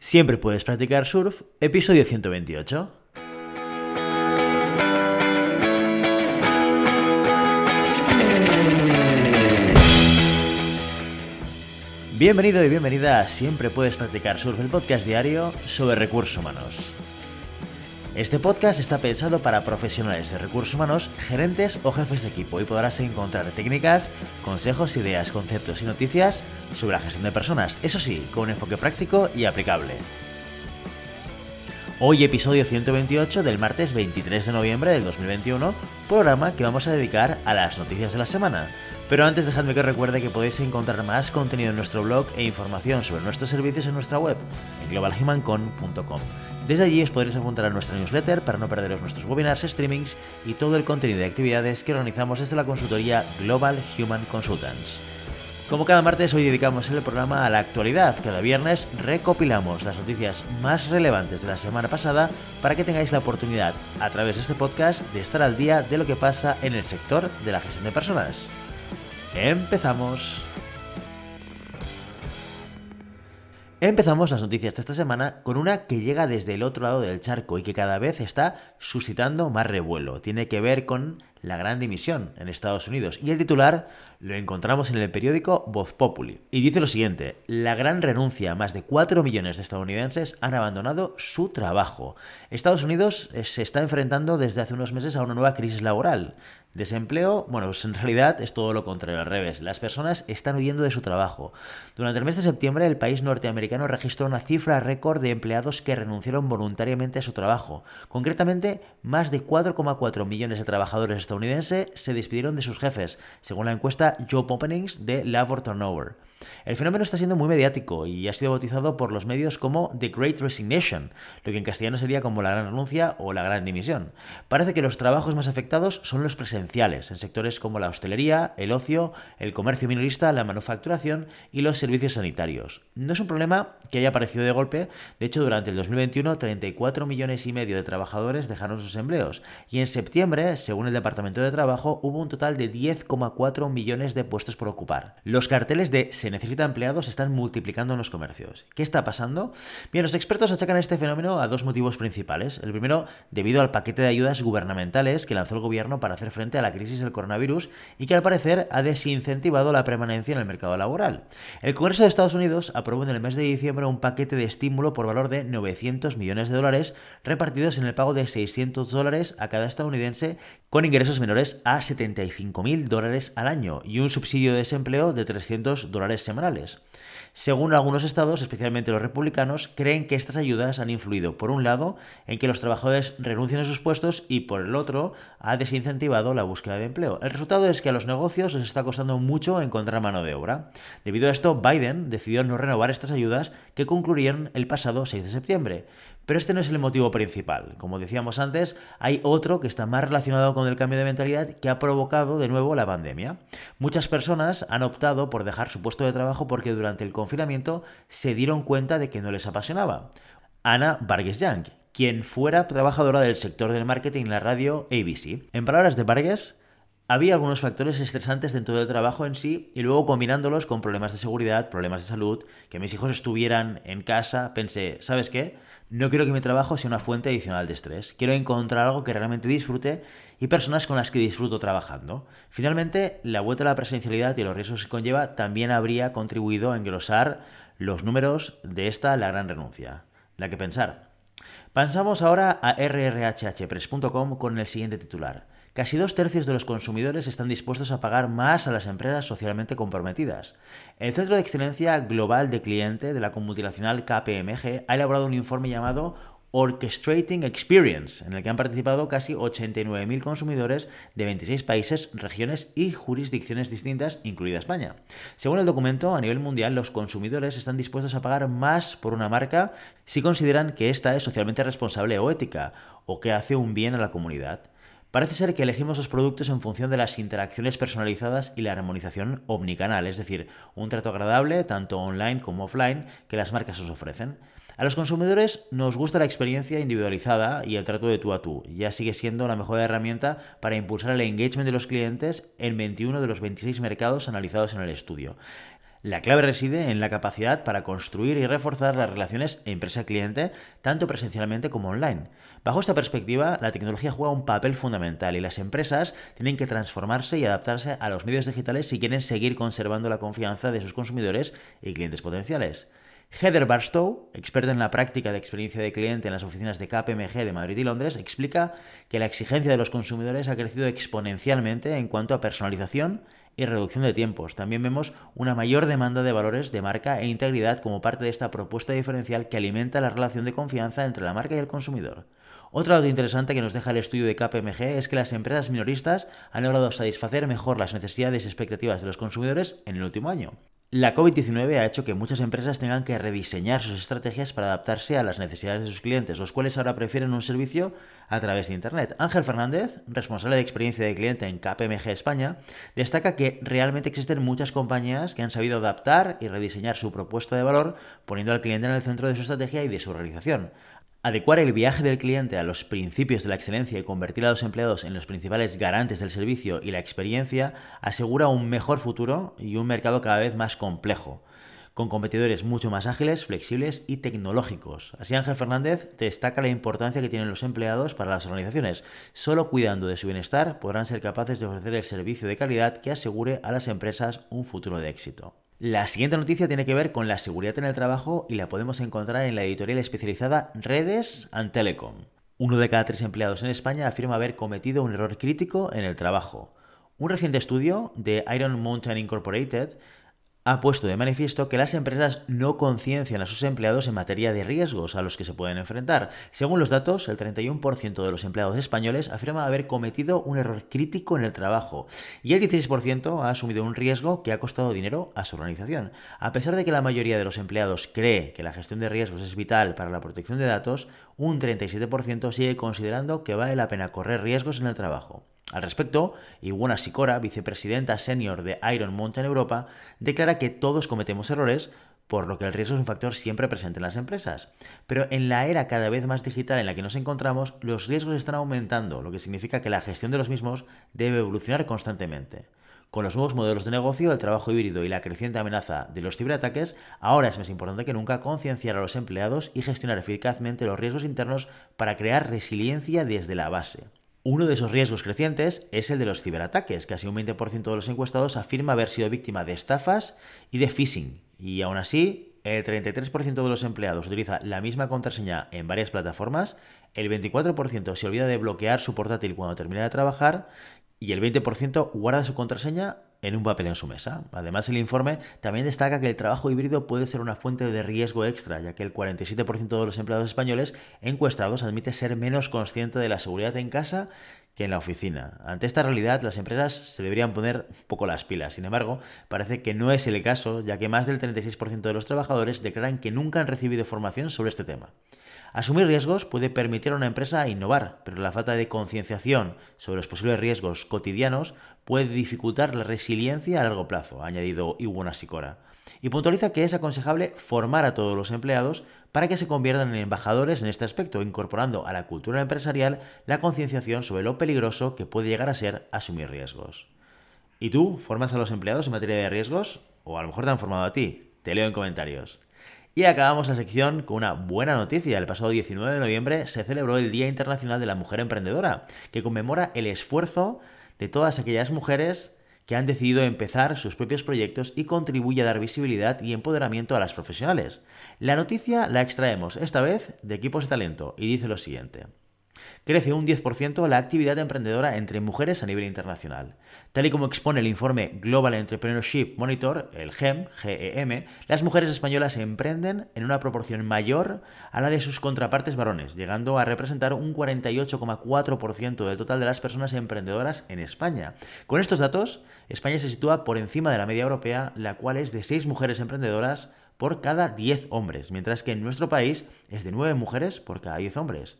Siempre puedes practicar surf, episodio 128. Bienvenido y bienvenida a Siempre puedes practicar surf, el podcast diario sobre recursos humanos. Este podcast está pensado para profesionales de recursos humanos, gerentes o jefes de equipo y podrás encontrar técnicas, consejos, ideas, conceptos y noticias sobre la gestión de personas, eso sí, con un enfoque práctico y aplicable. Hoy episodio 128 del martes 23 de noviembre del 2021, programa que vamos a dedicar a las noticias de la semana. Pero antes dejadme que recuerde que podéis encontrar más contenido en nuestro blog e información sobre nuestros servicios en nuestra web, en globalhumancon.com. Desde allí os podréis apuntar a nuestra newsletter para no perderos nuestros webinars, streamings y todo el contenido de actividades que organizamos desde la consultoría Global Human Consultants. Como cada martes, hoy dedicamos el programa a la actualidad. Cada viernes recopilamos las noticias más relevantes de la semana pasada para que tengáis la oportunidad, a través de este podcast, de estar al día de lo que pasa en el sector de la gestión de personas. Empezamos. Empezamos las noticias de esta semana con una que llega desde el otro lado del charco y que cada vez está suscitando más revuelo. Tiene que ver con la gran dimisión en Estados Unidos. Y el titular lo encontramos en el periódico Voz Populi. Y dice lo siguiente, la gran renuncia, más de 4 millones de estadounidenses han abandonado su trabajo. Estados Unidos eh, se está enfrentando desde hace unos meses a una nueva crisis laboral. Desempleo, bueno, pues en realidad es todo lo contrario, al revés. Las personas están huyendo de su trabajo. Durante el mes de septiembre, el país norteamericano registró una cifra récord de empleados que renunciaron voluntariamente a su trabajo. Concretamente, más de 4,4 millones de trabajadores estadounidenses se despidieron de sus jefes, según la encuesta Job Openings de Labor Turnover. El fenómeno está siendo muy mediático y ha sido bautizado por los medios como The Great Resignation, lo que en castellano sería como la gran renuncia o la gran dimisión. Parece que los trabajos más afectados son los presenciales, en sectores como la hostelería, el ocio, el comercio minorista, la manufacturación y los servicios sanitarios. No es un problema que haya aparecido de golpe, de hecho durante el 2021 34 millones y medio de trabajadores dejaron sus empleos y en septiembre, según el Departamento de Trabajo, hubo un total de 10,4 millones de puestos por ocupar. Los carteles de necesita empleados se están multiplicando en los comercios. ¿Qué está pasando? Bien, los expertos achacan este fenómeno a dos motivos principales. El primero, debido al paquete de ayudas gubernamentales que lanzó el gobierno para hacer frente a la crisis del coronavirus y que al parecer ha desincentivado la permanencia en el mercado laboral. El Congreso de Estados Unidos aprobó en el mes de diciembre un paquete de estímulo por valor de 900 millones de dólares repartidos en el pago de 600 dólares a cada estadounidense con ingresos menores a 75.000 dólares al año y un subsidio de desempleo de 300 dólares semanales. Según algunos estados, especialmente los republicanos, creen que estas ayudas han influido, por un lado, en que los trabajadores renuncien a sus puestos y, por el otro, ha desincentivado la búsqueda de empleo. El resultado es que a los negocios les está costando mucho encontrar mano de obra. Debido a esto, Biden decidió no renovar estas ayudas que concluyeron el pasado 6 de septiembre. Pero este no es el motivo principal. Como decíamos antes, hay otro que está más relacionado con el cambio de mentalidad que ha provocado de nuevo la pandemia. Muchas personas han optado por dejar su puesto de trabajo porque durante el confinamiento se dieron cuenta de que no les apasionaba. Ana Vargas Young, quien fuera trabajadora del sector del marketing en la radio ABC. En palabras de Vargas, había algunos factores estresantes dentro del trabajo en sí y luego combinándolos con problemas de seguridad, problemas de salud, que mis hijos estuvieran en casa, pensé, ¿sabes qué? No quiero que mi trabajo sea una fuente adicional de estrés. Quiero encontrar algo que realmente disfrute y personas con las que disfruto trabajando. Finalmente, la vuelta a la presencialidad y los riesgos que conlleva también habría contribuido a engrosar los números de esta la gran renuncia. La que pensar. Pasamos ahora a rrhhpress.com con el siguiente titular. Casi dos tercios de los consumidores están dispuestos a pagar más a las empresas socialmente comprometidas. El Centro de Excelencia Global de Cliente de la multinacional KPMG ha elaborado un informe llamado Orchestrating Experience, en el que han participado casi 89.000 consumidores de 26 países, regiones y jurisdicciones distintas, incluida España. Según el documento, a nivel mundial, los consumidores están dispuestos a pagar más por una marca si consideran que ésta es socialmente responsable o ética, o que hace un bien a la comunidad. Parece ser que elegimos los productos en función de las interacciones personalizadas y la armonización omnicanal, es decir, un trato agradable, tanto online como offline, que las marcas os ofrecen. A los consumidores nos gusta la experiencia individualizada y el trato de tú a tú. Ya sigue siendo la mejor herramienta para impulsar el engagement de los clientes en 21 de los 26 mercados analizados en el estudio. La clave reside en la capacidad para construir y reforzar las relaciones empresa-cliente, tanto presencialmente como online. Bajo esta perspectiva, la tecnología juega un papel fundamental y las empresas tienen que transformarse y adaptarse a los medios digitales si quieren seguir conservando la confianza de sus consumidores y clientes potenciales. Heather Barstow, experta en la práctica de experiencia de cliente en las oficinas de KPMG de Madrid y Londres, explica que la exigencia de los consumidores ha crecido exponencialmente en cuanto a personalización y reducción de tiempos. También vemos una mayor demanda de valores de marca e integridad como parte de esta propuesta diferencial que alimenta la relación de confianza entre la marca y el consumidor. Otro dato interesante que nos deja el estudio de KPMG es que las empresas minoristas han logrado satisfacer mejor las necesidades y expectativas de los consumidores en el último año. La COVID-19 ha hecho que muchas empresas tengan que rediseñar sus estrategias para adaptarse a las necesidades de sus clientes, los cuales ahora prefieren un servicio a través de Internet. Ángel Fernández, responsable de experiencia de cliente en KPMG España, destaca que realmente existen muchas compañías que han sabido adaptar y rediseñar su propuesta de valor poniendo al cliente en el centro de su estrategia y de su realización. Adecuar el viaje del cliente a los principios de la excelencia y convertir a los empleados en los principales garantes del servicio y la experiencia asegura un mejor futuro y un mercado cada vez más complejo, con competidores mucho más ágiles, flexibles y tecnológicos. Así Ángel Fernández destaca la importancia que tienen los empleados para las organizaciones. Solo cuidando de su bienestar podrán ser capaces de ofrecer el servicio de calidad que asegure a las empresas un futuro de éxito. La siguiente noticia tiene que ver con la seguridad en el trabajo y la podemos encontrar en la editorial especializada Redes and Telecom. Uno de cada tres empleados en España afirma haber cometido un error crítico en el trabajo. Un reciente estudio de Iron Mountain Incorporated ha puesto de manifiesto que las empresas no conciencian a sus empleados en materia de riesgos a los que se pueden enfrentar. Según los datos, el 31% de los empleados españoles afirma haber cometido un error crítico en el trabajo y el 16% ha asumido un riesgo que ha costado dinero a su organización. A pesar de que la mayoría de los empleados cree que la gestión de riesgos es vital para la protección de datos, un 37% sigue considerando que vale la pena correr riesgos en el trabajo. Al respecto, Iwona Sikora, vicepresidenta senior de Iron Mountain Europa, declara que todos cometemos errores, por lo que el riesgo es un factor siempre presente en las empresas. Pero en la era cada vez más digital en la que nos encontramos, los riesgos están aumentando, lo que significa que la gestión de los mismos debe evolucionar constantemente. Con los nuevos modelos de negocio, el trabajo híbrido y la creciente amenaza de los ciberataques, ahora es más importante que nunca concienciar a los empleados y gestionar eficazmente los riesgos internos para crear resiliencia desde la base. Uno de esos riesgos crecientes es el de los ciberataques. Casi un 20% de los encuestados afirma haber sido víctima de estafas y de phishing. Y aún así, el 33% de los empleados utiliza la misma contraseña en varias plataformas, el 24% se olvida de bloquear su portátil cuando termina de trabajar y el 20% guarda su contraseña en un papel en su mesa. Además, el informe también destaca que el trabajo híbrido puede ser una fuente de riesgo extra, ya que el 47% de los empleados españoles encuestados admite ser menos consciente de la seguridad en casa en la oficina. Ante esta realidad, las empresas se deberían poner un poco las pilas. Sin embargo, parece que no es el caso, ya que más del 36% de los trabajadores declaran que nunca han recibido formación sobre este tema. Asumir riesgos puede permitir a una empresa innovar, pero la falta de concienciación sobre los posibles riesgos cotidianos puede dificultar la resiliencia a largo plazo, ha añadido Iwona Sikora. Y puntualiza que es aconsejable formar a todos los empleados para que se conviertan en embajadores en este aspecto, incorporando a la cultura empresarial la concienciación sobre lo peligroso que puede llegar a ser asumir riesgos. ¿Y tú formas a los empleados en materia de riesgos? ¿O a lo mejor te han formado a ti? Te leo en comentarios. Y acabamos la sección con una buena noticia. El pasado 19 de noviembre se celebró el Día Internacional de la Mujer Emprendedora, que conmemora el esfuerzo de todas aquellas mujeres que han decidido empezar sus propios proyectos y contribuye a dar visibilidad y empoderamiento a las profesionales. La noticia la extraemos esta vez de equipos de talento y dice lo siguiente crece un 10% la actividad emprendedora entre mujeres a nivel internacional. Tal y como expone el informe Global Entrepreneurship Monitor, el GEM, GEM, las mujeres españolas emprenden en una proporción mayor a la de sus contrapartes varones, llegando a representar un 48,4% del total de las personas emprendedoras en España. Con estos datos, España se sitúa por encima de la media europea, la cual es de 6 mujeres emprendedoras por cada 10 hombres, mientras que en nuestro país es de 9 mujeres por cada 10 hombres.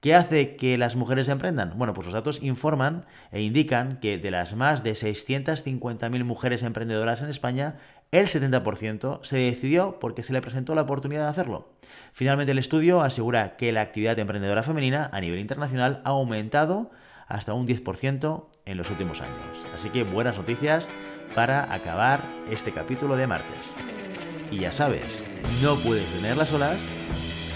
¿Qué hace que las mujeres emprendan? Bueno, pues los datos informan e indican que de las más de 650.000 mujeres emprendedoras en España, el 70% se decidió porque se le presentó la oportunidad de hacerlo. Finalmente, el estudio asegura que la actividad emprendedora femenina a nivel internacional ha aumentado hasta un 10% en los últimos años. Así que buenas noticias para acabar este capítulo de martes. Y ya sabes, no puedes tener las olas,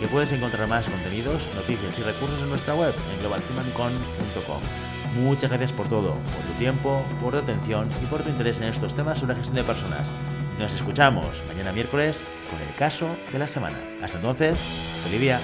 que puedes encontrar más contenidos, noticias y recursos en nuestra web en globalhumancon.com. Muchas gracias por todo, por tu tiempo, por tu atención y por tu interés en estos temas sobre gestión de personas. Nos escuchamos mañana miércoles con el caso de la semana. Hasta entonces, Olivia.